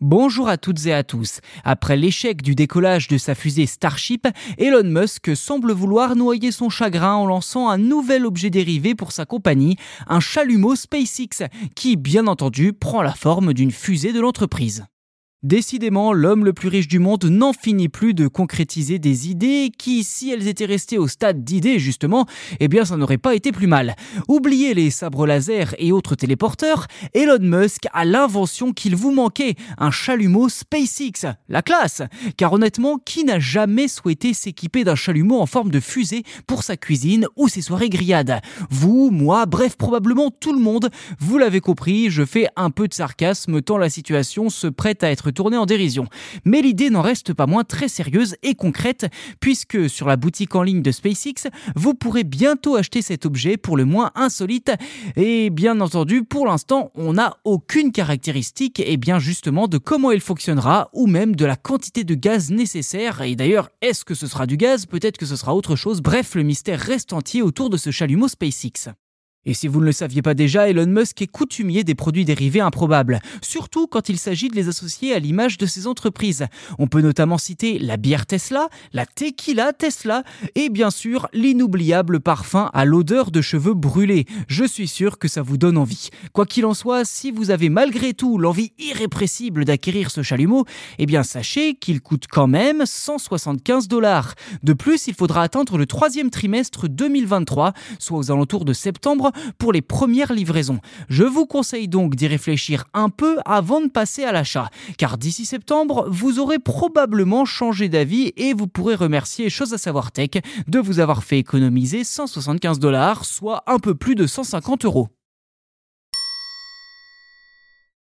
Bonjour à toutes et à tous. Après l'échec du décollage de sa fusée Starship, Elon Musk semble vouloir noyer son chagrin en lançant un nouvel objet dérivé pour sa compagnie, un chalumeau SpaceX, qui bien entendu prend la forme d'une fusée de l'entreprise. Décidément, l'homme le plus riche du monde n'en finit plus de concrétiser des idées qui, si elles étaient restées au stade d'idées justement, eh bien ça n'aurait pas été plus mal. Oubliez les sabres laser et autres téléporteurs, Elon Musk a l'invention qu'il vous manquait, un chalumeau SpaceX. La classe Car honnêtement, qui n'a jamais souhaité s'équiper d'un chalumeau en forme de fusée pour sa cuisine ou ses soirées grillades? Vous, moi, bref, probablement tout le monde. Vous l'avez compris, je fais un peu de sarcasme tant la situation se prête à être tournée en dérision. Mais l'idée n'en reste pas moins très sérieuse et concrète, puisque sur la boutique en ligne de SpaceX, vous pourrez bientôt acheter cet objet pour le moins insolite. Et bien entendu, pour l'instant, on n'a aucune caractéristique, et bien justement de comment il fonctionnera, ou même de la quantité de gaz nécessaire. Et d'ailleurs, est-ce que ce sera du gaz? Peut-être que ce sera autre chose. Bref, le mystère reste entier autour de ce chalumeau SpaceX. Et si vous ne le saviez pas déjà, Elon Musk est coutumier des produits dérivés improbables, surtout quand il s'agit de les associer à l'image de ses entreprises. On peut notamment citer la bière Tesla, la tequila Tesla et bien sûr l'inoubliable parfum à l'odeur de cheveux brûlés. Je suis sûr que ça vous donne envie. Quoi qu'il en soit, si vous avez malgré tout l'envie irrépressible d'acquérir ce chalumeau, eh bien sachez qu'il coûte quand même 175 dollars. De plus, il faudra attendre le troisième trimestre 2023, soit aux alentours de septembre, pour les premières livraisons. Je vous conseille donc d'y réfléchir un peu avant de passer à l'achat, car d'ici septembre, vous aurez probablement changé d'avis et vous pourrez remercier Chose à savoir Tech de vous avoir fait économiser 175 dollars, soit un peu plus de 150 euros.